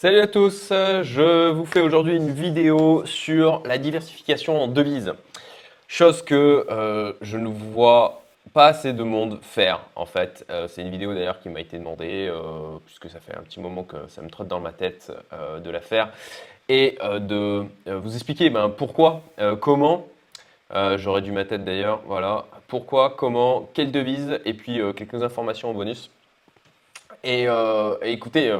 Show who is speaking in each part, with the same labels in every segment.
Speaker 1: Salut à tous, je vous fais aujourd'hui une vidéo sur la diversification en devises. Chose que euh, je ne vois pas assez de monde faire en fait. Euh, c'est une vidéo d'ailleurs qui m'a été demandée, euh, puisque ça fait un petit moment que ça me trotte dans ma tête de la faire, et de vous expliquer ben, pourquoi, comment, j'aurais dû ma tête d'ailleurs, voilà, pourquoi, comment, quelle devise, et puis quelques informations en bonus. Et, et écoutez,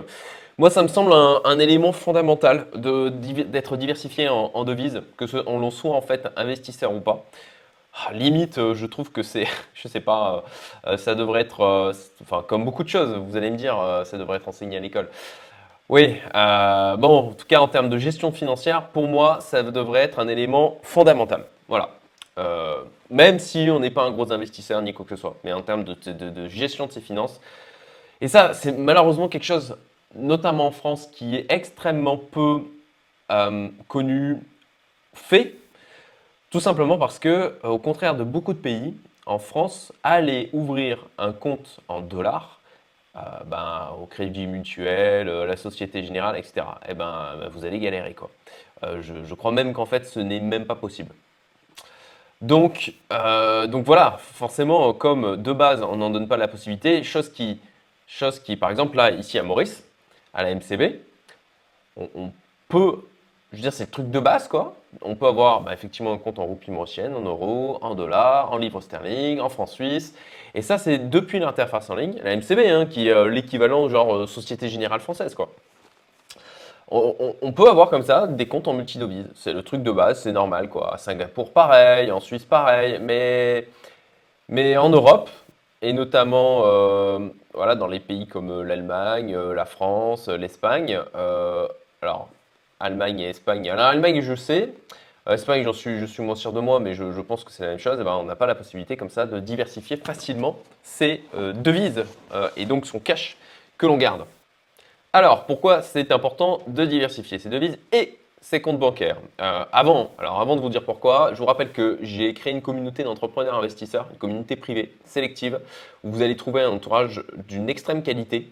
Speaker 1: moi, ça me semble un, élément fondamental d'être diversifié en, devises, que ce, on l'on soit en fait investisseur ou pas. Ah, limite, euh, je trouve que c'est, je sais pas, euh, ça devrait être, euh, enfin, comme beaucoup de choses, vous allez me dire, ça devrait être enseigné à l'école. Oui, bon, en tout cas, en termes de gestion financière, pour moi, ça devrait être un élément fondamental. Voilà. même si on n'est pas un gros investisseur ni quoi que ce soit, mais en termes de gestion de ses finances. Et ça, c'est malheureusement quelque chose notamment en France, qui est extrêmement peu euh, connu, fait, tout simplement parce que, euh, au contraire de beaucoup de pays, en France, aller ouvrir un compte en dollars, euh, ben, au Crédit Mutuel, la Société Générale, etc., eh ben, vous allez galérer. Quoi. Je, crois même qu'en fait, ce n'est même pas possible. Donc, donc voilà, forcément, comme de base, on n'en donne pas la possibilité, chose qui, chose qui, par exemple, là, ici à Maurice, à la MCB, on, peut, je veux dire, c'est le truc de base, quoi. On peut avoir bah, effectivement un compte en roupies mauricienne, en euros, en dollars, en livres sterling, en francs suisses. Et ça, c'est depuis l'interface en ligne, la MCB, hein, qui est euh, l'équivalent genre euh, Société Générale Française, quoi. On, peut avoir comme ça des comptes en multidevises. C'est le truc de base, c'est normal, quoi. À Singapour, pareil, en Suisse, pareil. Mais, mais en Europe, et notamment euh, voilà, dans les pays comme euh, l'Allemagne, euh, la France, l'Espagne. alors, Allemagne et Espagne. Alors, Allemagne, je sais. Espagne, j'en suis, je suis moins sûr de moi, mais je, pense que c'est la même chose. Eh ben, on n'a pas la possibilité comme ça de diversifier facilement ses devises et donc son cash que l'on garde. Alors, pourquoi c'est important de diversifier ses devises et ses comptes bancaires. Euh, avant de vous dire pourquoi, je vous rappelle que j'ai créé une communauté d'entrepreneurs investisseurs, une communauté privée sélective, où vous allez trouver un entourage d'une extrême qualité.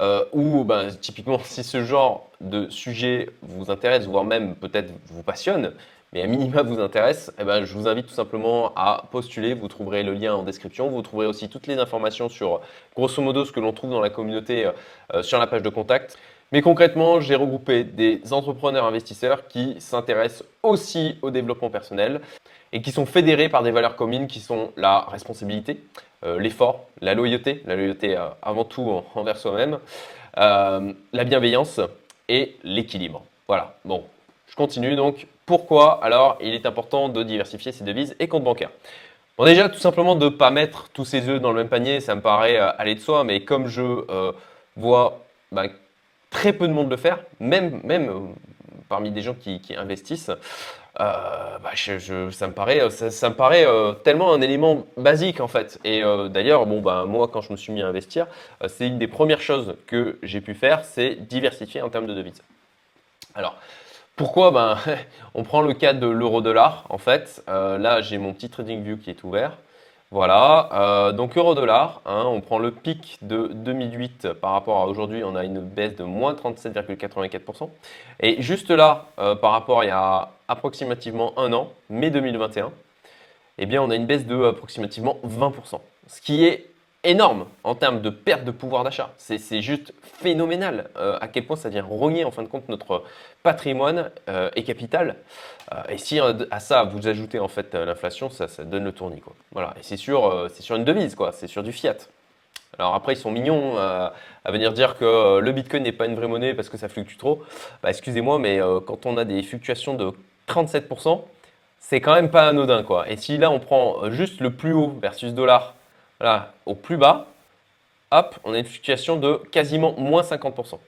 Speaker 1: Euh, où ben, typiquement si ce genre de sujet vous intéresse, voire même peut-être vous passionne, mais à minima vous intéresse, eh ben, je vous invite tout simplement à postuler. Vous trouverez le lien en description. Vous trouverez aussi toutes les informations sur grosso modo ce que l'on trouve dans la communauté euh, sur la page de contact. Mais concrètement, j'ai regroupé des entrepreneurs investisseurs qui s'intéressent aussi au développement personnel et qui sont fédérés par des valeurs communes qui sont la responsabilité, euh, l'effort, la loyauté, la loyauté euh, avant tout envers soi-même, euh, la bienveillance et l'équilibre. Voilà, bon, je continue donc. Pourquoi alors il est important de diversifier ses devises et comptes bancaires? Bon déjà, tout simplement de ne pas mettre tous ses œufs dans le même panier, ça me paraît aller de soi, mais comme je vois bah, très peu de monde le faire, même, euh, parmi des gens qui, investissent. Euh, bah, ça me paraît, ça, me paraît euh, tellement un élément basique en fait. Et d'ailleurs, bon, bah, moi, quand je me suis mis à investir, c'est une des premières choses que j'ai pu faire, c'est diversifier en termes de devises. Alors, pourquoi ben, On prend le cas de l'euro-dollar. En fait, là, j'ai mon petit TradingView qui est ouvert. Voilà, euh, donc euro-dollar, hein, on prend le pic de 2008 par rapport à aujourd'hui, on a une baisse de moins 37,84%. Et juste là, euh, par rapport à il y a approximativement un an, mai 2021, eh bien on a une baisse de approximativement 20%. Ce qui est énorme en termes de perte de pouvoir d'achat. C'est juste phénoménal euh, à quel point ça vient rogner en fin de compte notre patrimoine euh, et capital. Euh, et si à ça vous ajoutez en fait l'inflation, ça, ça, donne le tournis. Quoi. Voilà. Et c'est sur, c'est sur une devise, quoi. c'est sur du fiat. Alors après, ils sont mignons à venir dire que le Bitcoin n'est pas une vraie monnaie parce que ça fluctue trop. Bah, excusez-moi, mais quand on a des fluctuations de 37%, c'est quand même pas anodin. Quoi. Et si là, on prend juste le plus haut versus dollar Là, au plus bas, hop, on a une fluctuation de quasiment moins 50%.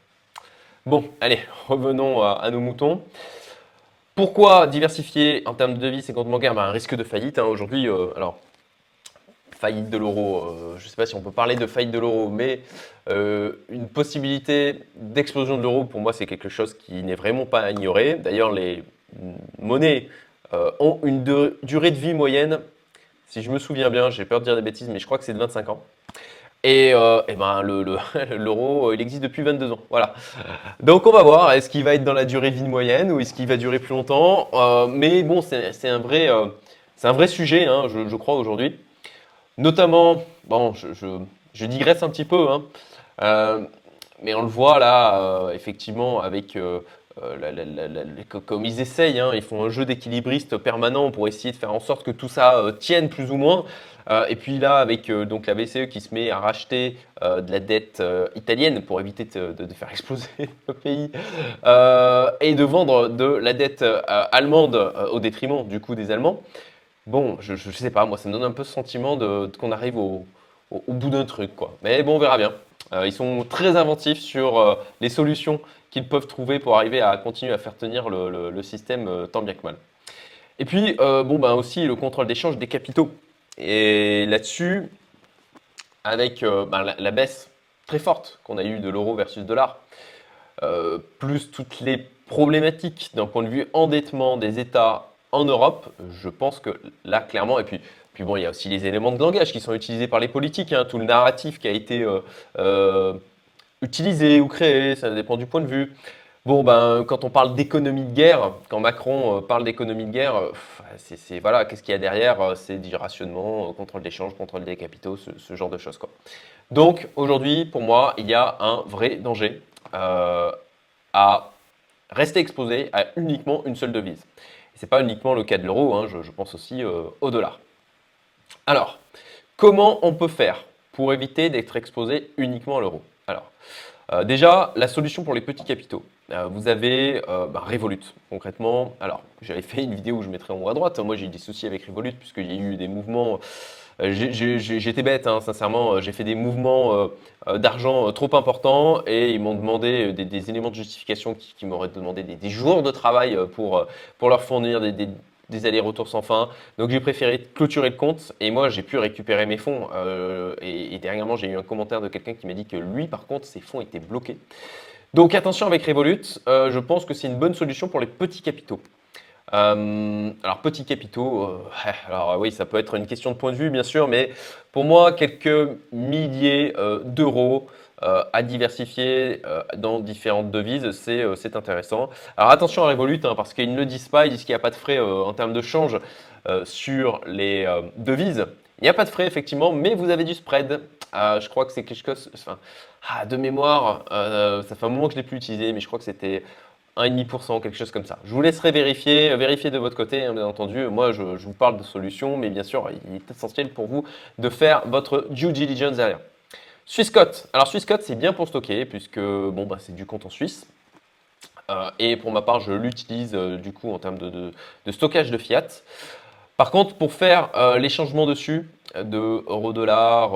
Speaker 1: Bon, allez, revenons à, nos moutons. Pourquoi diversifier en termes de devis et comptes bancaires? Ben, Un risque de faillite. Hein. Aujourd'hui, euh, alors, faillite de l'euro, euh, je ne sais pas si on peut parler de faillite de l'euro, mais euh, une possibilité d'explosion de l'euro, pour moi, c'est quelque chose qui n'est vraiment pas à ignorer. D'ailleurs, les monnaies ont une durée de vie moyenne si je me souviens bien, j'ai peur de dire des bêtises, mais je crois que c'est de 25 ans. Et, euh, eh ben, le, l'euro, il existe depuis 22 ans. Voilà. Donc on va voir, est-ce qu'il va être dans la durée de vie moyenne ou est-ce qu'il va durer plus longtemps Mais bon, c'est, un, vrai, un vrai sujet, hein, je, crois, aujourd'hui. Notamment, bon, je, je, digresse un petit peu, hein, mais on le voit là, effectivement, avec euh, comme ils essayent, hein, ils font un jeu d'équilibriste permanent pour essayer de faire en sorte que tout ça euh, tienne plus ou moins. Euh, et puis là, avec donc la BCE qui se met à racheter de la dette italienne pour éviter de, faire exploser le pays et de vendre de la dette allemande au détriment du coup des Allemands. Bon, je, sais pas, moi ça me donne un peu ce sentiment qu'on arrive au, au bout d'un truc, quoi. Mais bon, on verra bien. Ils sont très inventifs sur les solutions qu'ils peuvent trouver pour arriver à continuer à faire tenir le, système euh, tant bien que mal. Et puis, euh, bon, ben aussi le contrôle d'échange des capitaux. Et là-dessus, avec euh, ben, la, baisse très forte qu'on a eue de l'euro versus dollar, plus toutes les problématiques d'un point de vue endettement des États en Europe, je pense que là, clairement, et puis, puis bon, il y a aussi les éléments de langage qui sont utilisés par les politiques, hein, tout le narratif qui a été utiliser ou créer, ça dépend du point de vue. Bon, ben, quand on parle d'économie de guerre, quand Macron euh, parle d'économie de guerre, euh, c'est voilà, qu'est-ce qu'il y a derrière euh, C'est du rationnement, contrôle d'échange, contrôle des capitaux, ce, genre de choses. Quoi. Donc aujourd'hui, pour moi, il y a un vrai danger à rester exposé à uniquement une seule devise. Ce n'est pas uniquement le cas de l'euro, hein, je, pense aussi au dollar. Alors, comment on peut faire pour éviter d'être exposé uniquement à l'euro alors, euh, déjà, la solution pour les petits capitaux. Euh, vous avez euh, bah, Revolut, concrètement. Alors, j'avais fait une vidéo où je mettrai en haut à droite. Moi, j'ai eu des soucis avec Revolut puisqu'il y a eu des mouvements. J'étais bête, hein, sincèrement. J'ai fait des mouvements d'argent trop importants et ils m'ont demandé des, éléments de justification qui, m'auraient demandé des, jours de travail pour, leur fournir des allers-retours sans fin. Donc j'ai préféré clôturer le compte et moi j'ai pu récupérer mes fonds. Euh, et, dernièrement j'ai eu un commentaire de quelqu'un qui m'a dit que lui par contre ses fonds étaient bloqués. Donc attention avec Revolut, euh, je pense que c'est une bonne solution pour les petits capitaux. Euh, alors petits capitaux, alors oui ça peut être une question de point de vue bien sûr, mais pour moi quelques milliers d'euros à diversifier euh, dans différentes devises, euh, c'est intéressant. Alors attention à Revolut, hein, parce qu'ils ne le disent pas, ils disent qu'il n'y a pas de frais en termes de change sur les devises. Il n'y a pas de frais effectivement, mais vous avez du spread. je crois que c'est quelque chose, ah, de mémoire, ça fait un moment que je ne l'ai plus utilisé, mais je crois que c'était 1,5%, quelque chose comme ça. Je vous laisserai vérifier, vérifier de votre côté, hein, bien entendu. Moi, je, je, vous parle de solutions, mais bien sûr, il est essentiel pour vous de faire votre due diligence derrière. Swissquote. Alors Swissquote, c'est bien pour stocker puisque bon, bah, c'est du compte en Suisse. Euh, et pour ma part, je l'utilise euh, du coup en termes de, stockage de fiat. Par contre, pour faire euh, les changements dessus, de euro-dollar,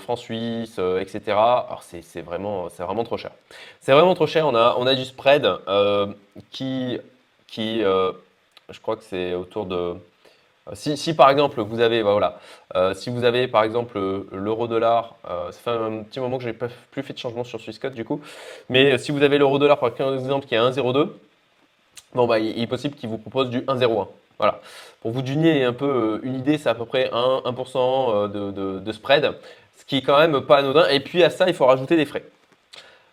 Speaker 1: franc suisse, etc., alors c'est vraiment, trop cher. C'est vraiment trop cher. On a, du spread qui je crois que c'est autour de euh, si, par exemple vous avez, bah, voilà, euh, si vous avez par exemple l'euro-dollar, euh, ça fait un petit moment que je n'ai plus fait de changement sur Swissquote du coup, mais si vous avez l'euro-dollar par exemple qui est à 1,02, bon bah il est possible qu'il vous propose du 1,01. Voilà. Pour vous donner un peu une idée, c'est à peu près 1%, 1 de, de, spread, ce qui est quand même pas anodin. Et puis à ça, il faut rajouter des frais.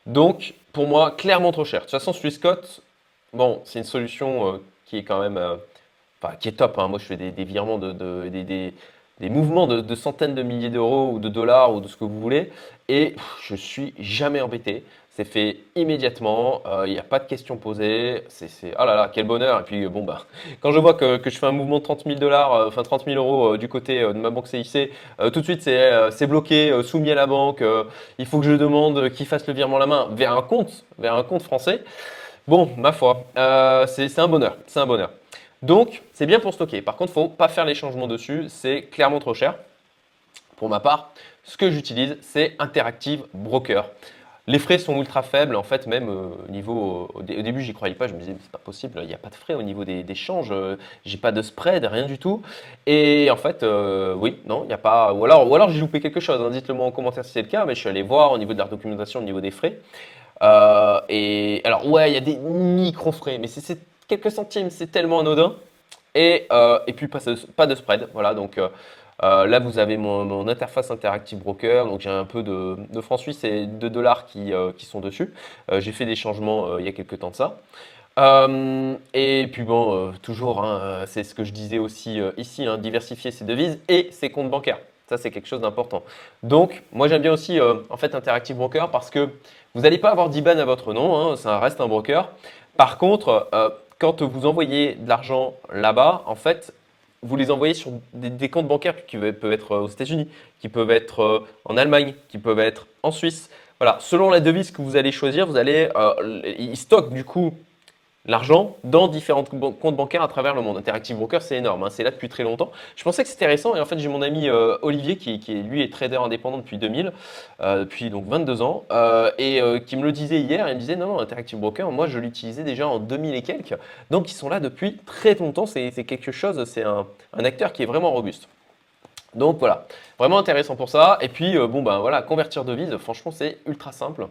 Speaker 1: Donc pour moi, clairement trop cher. De toute façon, Swissquote, bon, c'est une solution qui est quand même enfin, qui est top. Hein. Moi, je fais des, virements, de, des, mouvements de, centaines de milliers d'euros ou de dollars ou de ce que vous voulez, et je suis jamais embêté. C'est fait immédiatement, euh, il n'y a pas de questions posées. C'est, oh là là, quel bonheur. Et puis, bon, bah, quand je vois que, je fais un mouvement de 30 000 dollars, euh, enfin 30 000 euros euh, du côté de ma banque CIC, tout de suite c'est, bloqué, soumis à la banque. il faut que je demande qu'il fasse le virement à la main vers un compte, vers un compte français. Bon, ma foi, c'est, c'est un bonheur. C'est un bonheur. Donc, c'est bien pour stocker. Par contre, il ne faut pas faire les changements dessus, c'est clairement trop cher. Pour ma part, ce que j'utilise, c'est Interactive Broker. Les frais sont ultra faibles, en fait, même euh, au niveau. Au, début, j'y croyais pas, je me disais, c'est pas possible, il n'y a pas de frais au niveau des, des changes, euh, j'ai pas de spread, rien du tout. Et en fait, euh, oui, non, il n'y a pas. Ou alors, ou alors j'ai loupé quelque chose, hein. dites-le moi en commentaire si c'est le cas, mais je suis allé voir au niveau de la documentation, au niveau des frais. et alors, ouais, il y a des micro-frais, mais c'est quelques centimes, c'est tellement anodin. Et, euh, puis pas, de spread. Voilà, donc euh, là, vous avez mon, interface Interactive Broker. Donc, j'ai un peu de, francs suisses et de dollars qui, sont dessus. j'ai fait des changements il y a quelques temps de ça. et puis bon, toujours, hein, c'est ce que je disais aussi ici, hein, diversifier ses devises et ses comptes bancaires. Ça, c'est quelque chose d'important. Donc, moi, j'aime bien aussi en fait Interactive Broker parce que vous n'allez pas avoir d'IBAN à votre nom, hein, ça reste un broker. Par contre, euh, quand vous envoyez de l'argent là-bas, en fait, vous les envoyez sur des, comptes bancaires qui peuvent être aux États-Unis, qui peuvent être euh, en Allemagne, qui peuvent être en Suisse. Voilà, selon la devise que vous allez choisir, vous allez, euh, ils stockent du coup l'argent dans différents comptes bancaires à travers le monde. Interactive Broker, c'est énorme, hein, c'est là depuis très longtemps. Je pensais que c'était récent et en fait j'ai mon ami euh, Olivier qui, lui est trader indépendant depuis 2000, euh, depuis donc 22 ans, euh, et qui me le disait hier, il me disait non, non, Interactive Broker, moi je l'utilisais déjà en 2000 et quelques, donc ils sont là depuis très longtemps, c'est quelque chose, c'est un, acteur qui est vraiment robuste. Donc voilà, vraiment intéressant pour ça. Et puis bon ben voilà, convertir devise, franchement c'est ultra simple.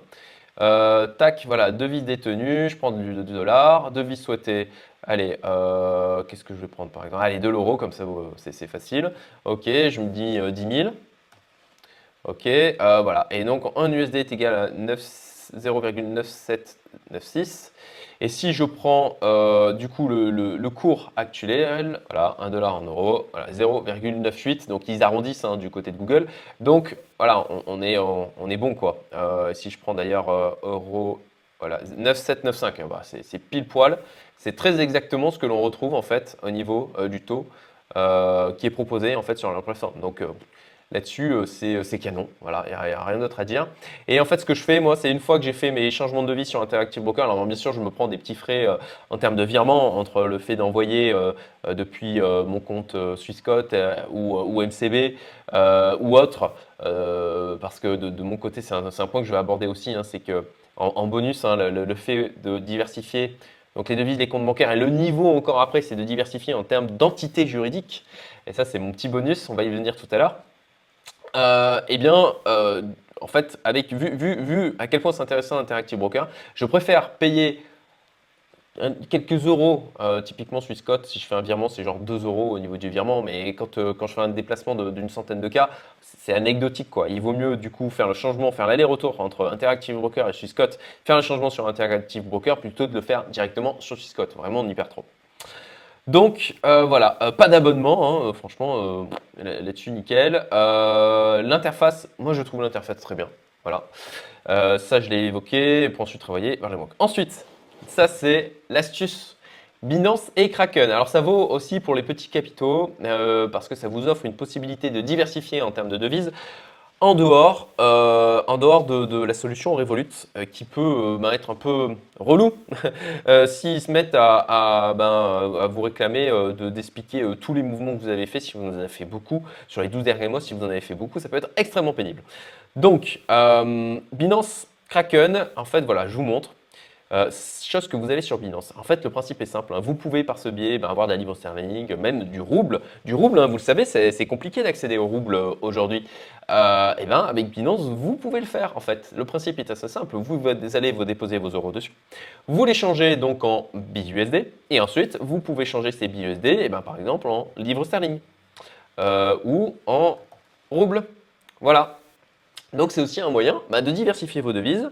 Speaker 1: Euh, tac, voilà, devise détenue, je prends du, dollar, devise souhaitée, allez, euh, qu'est-ce que je vais prendre par exemple? Allez, de l'euro, comme ça c'est facile. Ok, je me dis 10 euh, 000. Ok, voilà, et donc 1 USD est égal à 0,9796. Et si je prends euh, du coup le, cours actuel, voilà, 1 dollar en euros, voilà, 0,98, donc ils arrondissent hein, du côté de Google. Donc voilà, on, est, on, est bon quoi. Euh, si je prends d'ailleurs euh, euro, voilà, 9795, bah, c'est pile poil. C'est très exactement ce que l'on retrouve en fait au niveau du taux qui est proposé en fait sur la plateforme. Là-dessus, euh, euh, c'est canon. Voilà, il n'y a, rien d'autre à dire. Et en fait, ce que je fais, moi, c'est une fois que j'ai fait mes changements de devis sur Interactive Broker, alors bien sûr, je me prends des petits frais euh, en termes de virement entre le fait d'envoyer depuis mon compte Swissquote ou, MCB ou autre, parce que de, mon côté, c'est un, point que je vais aborder aussi, hein, c'est que en, bonus, hein, le, fait de diversifier donc les devises, les comptes bancaires et le niveau encore après, c'est de diversifier en termes d'entité juridique. Et ça, c'est mon petit bonus, on va y venir tout à l'heure. Euh, eh bien, euh, en fait, avec, vu, vu, à quel point c'est intéressant Interactive Broker, je préfère payer quelques euros, euh, typiquement Swissquote, si je fais un virement, c'est genre 2 euros au niveau du virement, mais quand, quand je fais un déplacement d'une centaine de cas, c'est anecdotique quoi. Il vaut mieux du coup faire le changement, faire l'aller-retour entre Interactive Broker et Swissquote, faire le changement sur Interactive Broker plutôt que de le faire directement sur Swissquote. Vraiment, on y perd trop. Donc euh, voilà, euh, pas d'abonnement, hein, euh, franchement, là-dessus nickel. l'interface, moi je trouve l'interface très bien. Voilà, ça je l'ai évoqué, pour ensuite travailler vers les banques. Ensuite, ça c'est l'astuce Binance et Kraken. Alors ça vaut aussi pour les petits capitaux parce que ça vous offre une possibilité de diversifier en termes de devises en dehors, euh, de, la solution Revolut, euh, qui peut euh, ben, être un peu relou s'ils se mettent à, ben, vous réclamer d'expliquer tous les mouvements que vous avez fait, si vous en avez fait beaucoup, sur les 12 derniers mois, si vous en avez fait beaucoup, ça peut être extrêmement pénible. Donc, Binance Kraken, en fait, voilà, je vous montre. Euh, chose que vous avez sur Binance. En fait, le principe est simple. Hein. Vous pouvez par ce biais ben, avoir de la livre sterling, même du rouble. Du rouble, hein, vous le savez, c'est compliqué d'accéder au rouble euh, aujourd'hui. Euh, et ben, avec Binance, vous pouvez le faire. En fait, le principe est assez simple. Vous, allez vous déposer vos euros dessus. Vous les changez donc en BUSD. Et ensuite, vous pouvez changer ces BUSD, et ben, par exemple, en livre sterling ou en rouble. Voilà. Donc c'est aussi un moyen bah, de diversifier vos devises,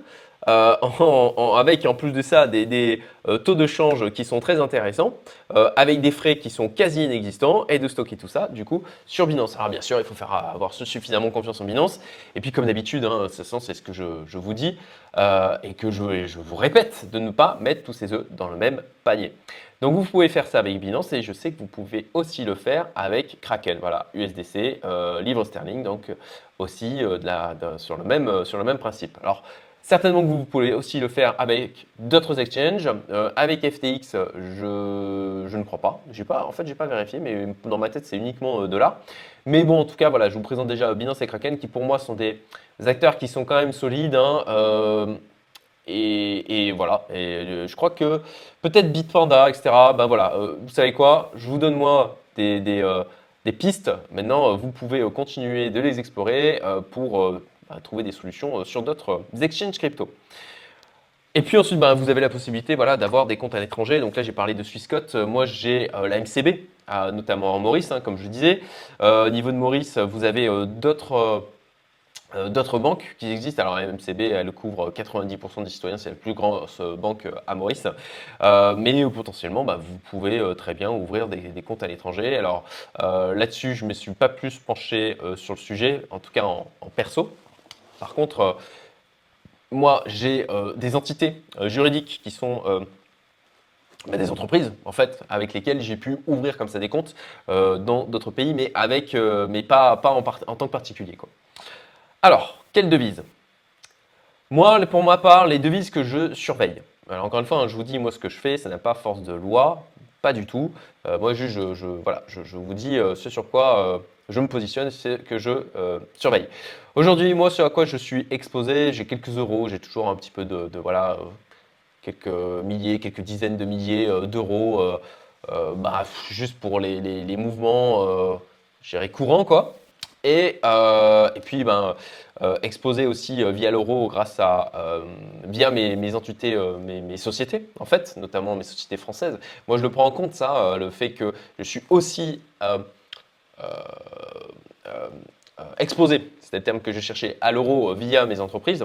Speaker 1: euh, avec en plus de ça des, euh, taux de change qui sont très intéressants, euh, avec des frais qui sont quasi inexistants et de stocker tout ça du coup sur Binance. Alors bien sûr, il faut faire avoir suffisamment confiance en Binance. Et puis comme d'habitude, hein, c'est ce que je, vous dis et que je, vous répète de ne pas mettre tous ces œufs dans le même panier. Donc vous pouvez faire ça avec Binance et je sais que vous pouvez aussi le faire avec Kraken. Voilà, USDC, livre sterling, donc aussi sur, le même, sur le même principe. Alors Certainement que vous pouvez aussi le faire avec d'autres exchanges. Euh, avec FTX, je, je, ne crois pas. pas. En fait, j'ai pas vérifié, mais dans ma tête, c'est uniquement euh, dollars. Mais bon, en tout cas, voilà, je vous présente déjà Binance et Kraken, qui pour moi sont des acteurs qui sont quand même solides. Hein, euh, et, voilà. Je crois que peut-être Bitpanda, etc. Ben voilà. vous savez quoi Je vous donne moi des, des pistes. Maintenant, vous pouvez continuer de les explorer pour trouver des solutions euh, sur d'autres euh, exchanges crypto. Et puis ensuite, ben, vous avez la possibilité voilà, d'avoir des comptes à l'étranger. Donc là, j'ai parlé de Swissquote. Euh, moi, j'ai la MCB, notamment en Maurice, hein, comme je disais. au niveau de Maurice, vous avez d'autres d'autres banques qui existent. Alors la MCB, elle couvre 90% des citoyens, c'est la plus grande banque à Maurice. mais potentiellement, ben, vous pouvez très bien ouvrir des, comptes à l'étranger. Alors là-dessus, je ne me suis pas plus penché sur le sujet, en tout cas en perso. Par contre, moi, j'ai euh, des entités euh, juridiques qui sont euh, bah, des entreprises, en fait, avec lesquelles j'ai pu ouvrir comme ça des comptes dans d'autres pays, mais, avec, mais pas, pas en, en, tant que particulier. Quoi. Alors, quelle devise? Moi, pour ma part, les devises que je surveille. Alors, encore une fois, hein, je vous dis, moi, ce que je fais, ça n'a pas force de loi, pas du tout. moi, juste, je, voilà, je, vous dis ce sur quoi je me positionne, c'est que je surveille. Aujourd'hui, moi, ce à quoi je suis exposé, j'ai quelques euros, j'ai toujours un petit peu de, voilà, euh, quelques milliers, quelques dizaines de milliers euh, d'euros, euh, bah, juste pour les, les, mouvements, je courants, quoi. Et, et puis, ben, exposé aussi via l'euro grâce à, via mes, entités, mes, mes, sociétés, en fait, notamment mes sociétés françaises. Moi, je le prends en compte, ça, le fait que je suis aussi euh, exposé, c'est le terme que je cherchais, à l'euro euh, via mes entreprises,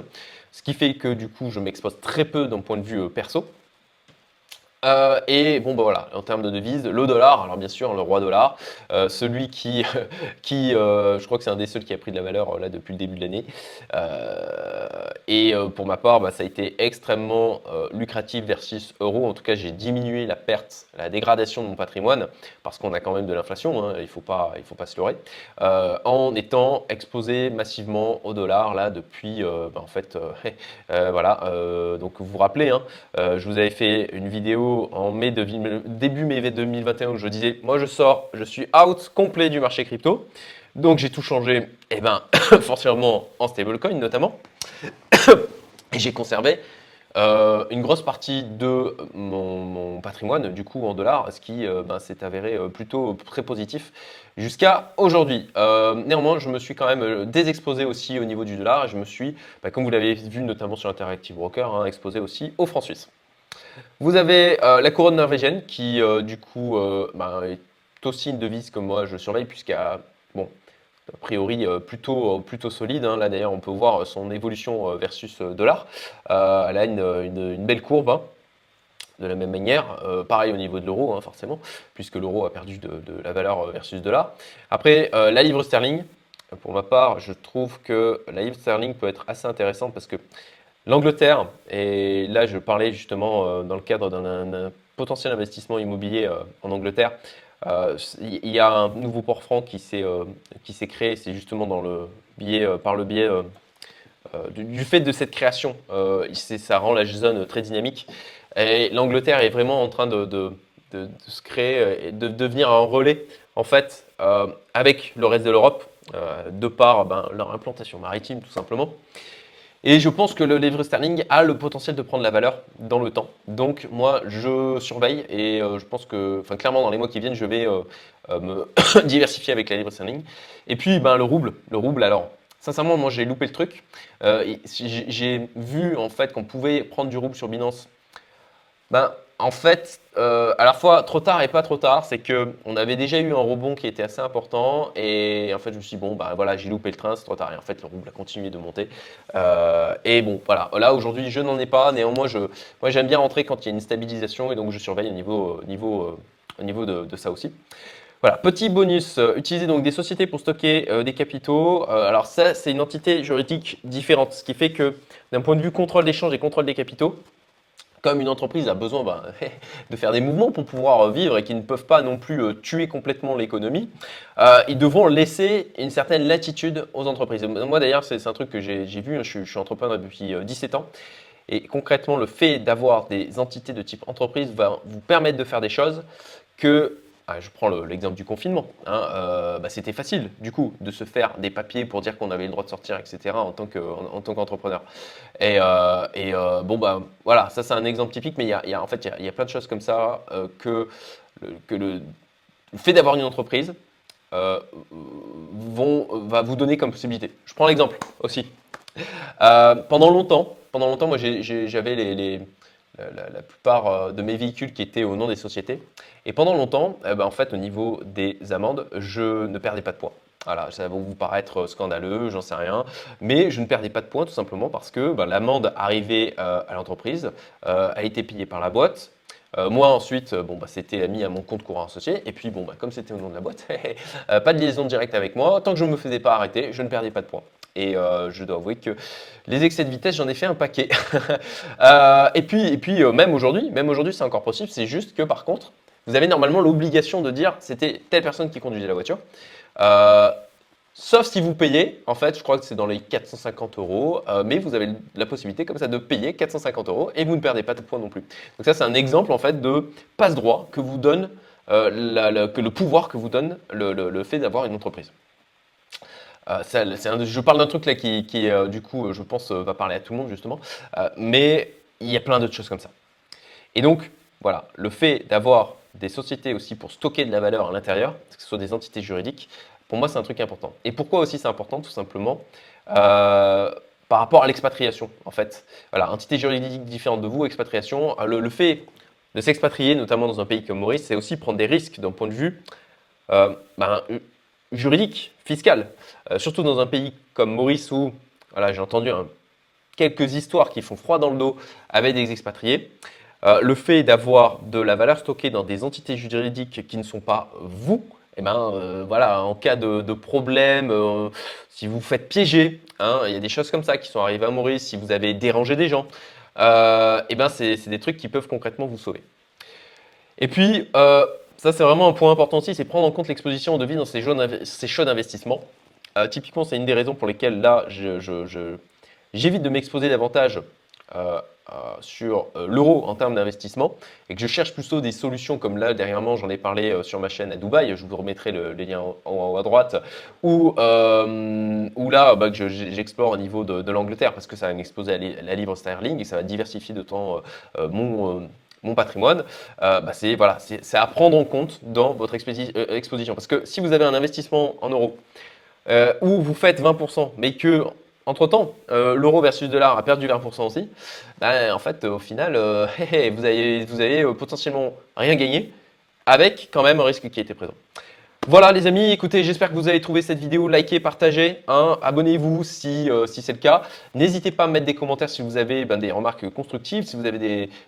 Speaker 1: ce qui fait que du coup je m'expose très peu d'un point de vue euh, perso. Euh, et bon, bah voilà, en termes de devise, le dollar, alors bien sûr, le roi dollar, euh, celui qui, qui euh, je crois que c'est un des seuls qui a pris de la valeur là depuis le début de l'année. et pour ma part, bah, ça a été extrêmement lucratif versus euro. En tout cas, j'ai diminué la perte, la dégradation de mon patrimoine, parce qu'on a quand même de l'inflation, hein, il ne faut, pas, il faut pas se leurrer, en étant exposé massivement au dollar là depuis, bah, en fait, voilà. donc vous vous rappelez, hein, je vous avais fait une vidéo en mai de, début mai 2021 où je disais moi je sors, je suis out complet du marché crypto. Donc j'ai tout changé, et eh ben forcément en stablecoin notamment. et j'ai conservé euh, une grosse partie de mon, patrimoine, du coup, en dollars, ce qui euh, ben, s'est avéré euh, plutôt très positif jusqu'à aujourd'hui. néanmoins, je me suis quand même désexposé aussi au niveau du dollar et je me suis, ben, comme vous l'avez vu notamment sur Interactive Broker, hein, exposé aussi au franc suisse. Vous avez euh, la couronne norvégienne qui, euh, du coup, euh, ben, est aussi une devise que moi je surveille, puisqu'à, bon, a priori plutôt, plutôt solide. Hein. Là d'ailleurs, on peut voir son évolution versus dollar. elle a une, belle courbe. Hein, de la même manière, pareil au niveau de l'euro, hein, forcément, puisque l'euro a perdu de, la valeur versus dollar. Après, la livre sterling, pour ma part, je trouve que la livre sterling peut être assez intéressante parce que L'Angleterre, et là je parlais justement euh, dans le cadre d'un potentiel investissement immobilier euh, en Angleterre, euh, il y a un nouveau port franc qui s'est créé, c'est justement par le biais du, fait de cette création, ça rend la zone très dynamique. Et l'Angleterre est vraiment en train de, se créer et de devenir un relais en fait avec le reste de l'Europe, de par ben, leur implantation maritime tout simplement. Et je pense que le livre sterling a le potentiel de prendre la valeur dans le temps. Donc moi, je surveille et euh, je pense que, enfin clairement, dans les mois qui viennent, je vais euh, euh, me diversifier avec la livre sterling. Et puis, ben, le rouble. Le rouble, alors, sincèrement, moi, j'ai loupé le truc. j'ai vu, en fait, qu'on pouvait prendre du rouble sur Binance. Ben, en fait, euh, à la fois trop tard et pas trop tard, c'est que on avait déjà eu un rebond qui était assez important et en fait je me suis dit bon bah voilà j'ai loupé le train, c'est trop tard. Et en fait le rouble a continué de monter. Euh, et bon voilà. Là aujourd'hui je n'en ai pas, néanmoins moi j'aime bien rentrer quand il y a une stabilisation et donc je surveille au niveau niveau au niveau de, ça aussi. Voilà, petit bonus, euh, utiliser donc des sociétés pour stocker des capitaux. alors ça, c'est une entité juridique différente, ce qui fait que d'un point de vue contrôle d'échange et contrôle des capitaux, comme une entreprise a besoin ben, de faire des mouvements pour pouvoir euh, vivre et qui ne peuvent pas non plus euh, tuer complètement l'économie, euh, ils devront laisser une certaine latitude aux entreprises. Moi d'ailleurs, c'est un truc que j'ai vu, hein, je, suis entrepreneur depuis 17 ans. Et concrètement, le fait d'avoir des entités de type entreprise va vous permettre de faire des choses que ah, je prends l'exemple du confinement. Hein, euh, bah, c'était facile, du coup, de se faire des papiers pour dire qu'on avait le droit de sortir, etc., en tant qu'entrepreneur. et, euh, euh, bon, bah, voilà, ça c'est un exemple typique, mais y a, en fait, il y, a, plein de choses comme ça que, le, fait d'avoir une entreprise va vous donner comme possibilité. Je prends l'exemple aussi. pendant longtemps, pendant longtemps, moi j'avais les, la, plupart de mes véhicules qui étaient au nom des sociétés. Et pendant longtemps, eh ben, en fait, au niveau des amendes, je ne perdais pas de poids. Voilà, ça va vous paraître scandaleux, j'en sais rien, mais je ne perdais pas de points tout simplement parce que ben, l'amende arrivait euh, à l'entreprise, euh, a été payée par la boîte. Euh, moi ensuite, bon bah c'était mis à mon compte courant associé et puis bon bah comme c'était au nom de la boîte, pas de liaison directe avec moi. Tant que je ne me faisais pas arrêter, je ne perdais pas de points. Et je dois avouer que les excès de vitesse, j'en ai fait un paquet. et puis, et puis même aujourd'hui, même aujourd'hui, c'est encore possible. C'est juste que par contre, vous avez normalement l'obligation de dire c'était telle personne qui conduisait la voiture. Euh, sauf si vous payez, en fait, je crois que c'est dans les 450 euros, euh, mais vous avez la possibilité comme ça de payer 450 euros et vous ne perdez pas de points non plus. Donc ça, c'est un exemple en fait de passe-droit que vous donne, euh, que le pouvoir que vous donne le, fait d'avoir une entreprise. Je parle d'un truc là qui, qui du coup, je pense, va parler à tout le monde justement, mais il y a plein d'autres choses comme ça. Et donc, voilà, le fait d'avoir des sociétés aussi pour stocker de la valeur à l'intérieur, que ce soit des entités juridiques, pour moi, c'est un truc important. Et pourquoi aussi c'est important Tout simplement euh, par rapport à l'expatriation, en fait. Voilà, entité juridique différente de vous, expatriation. Euh, le, fait de s'expatrier, notamment dans un pays comme Maurice, c'est aussi prendre des risques d'un point de vue euh, ben, juridique, fiscal. surtout dans un pays comme Maurice où, voilà, j'ai entendu quelques histoires qui font froid dans le dos avec des expatriés. Euh, le fait d'avoir de la valeur stockée dans des entités juridiques qui ne sont pas vous, eh ben, euh, voilà, en cas de, problème, euh, si vous faites piéger, hein, il y a des choses comme ça qui sont arrivées à Maurice, si vous avez dérangé des gens, eh ben, c'est des trucs qui peuvent concrètement vous sauver. Et puis, ça c'est vraiment un point important aussi, c'est prendre en compte l'exposition de vie dans ces, ces choix d'investissement. typiquement, c'est une des raisons pour lesquelles là, j'évite de m'exposer davantage euh, sur euh, l'euro en termes d'investissement et que je cherche plutôt des solutions comme là, dernièrement, j'en ai parlé euh, sur ma chaîne à Dubaï, je vous remettrai le, les liens en, haut à droite, ou, là, bah, que j'explore au niveau de, l'Angleterre parce que ça va m'exposer à la livre sterling et ça va diversifier de temps mon mon patrimoine, bah, c'est à prendre en compte dans votre exposition. Parce que si vous avez un investissement en euros où vous faites 20%, mais que entre-temps, euh, l'euro versus dollar a perdu 20% aussi. Ben, en fait, au final, euh, vous avez, euh, potentiellement rien gagné avec quand même un risque qui était présent. Voilà les amis, écoutez, j'espère que vous avez trouvé cette vidéo, likez, partagez, hein, abonnez-vous si, euh, si c'est le cas. N'hésitez pas à mettre des commentaires si vous avez ben, des remarques constructives, si vous avez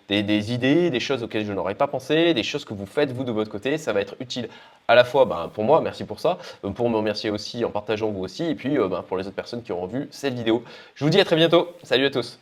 Speaker 1: des, des, idées, des choses auxquelles je n'aurais pas pensé, des choses que vous faites vous de votre côté, ça va être utile à la fois ben, pour moi, merci pour ça, euh, pour me remercier aussi en partageant vous aussi, et puis euh, ben, pour les autres personnes qui auront vu cette vidéo. Je vous dis à très bientôt, salut à tous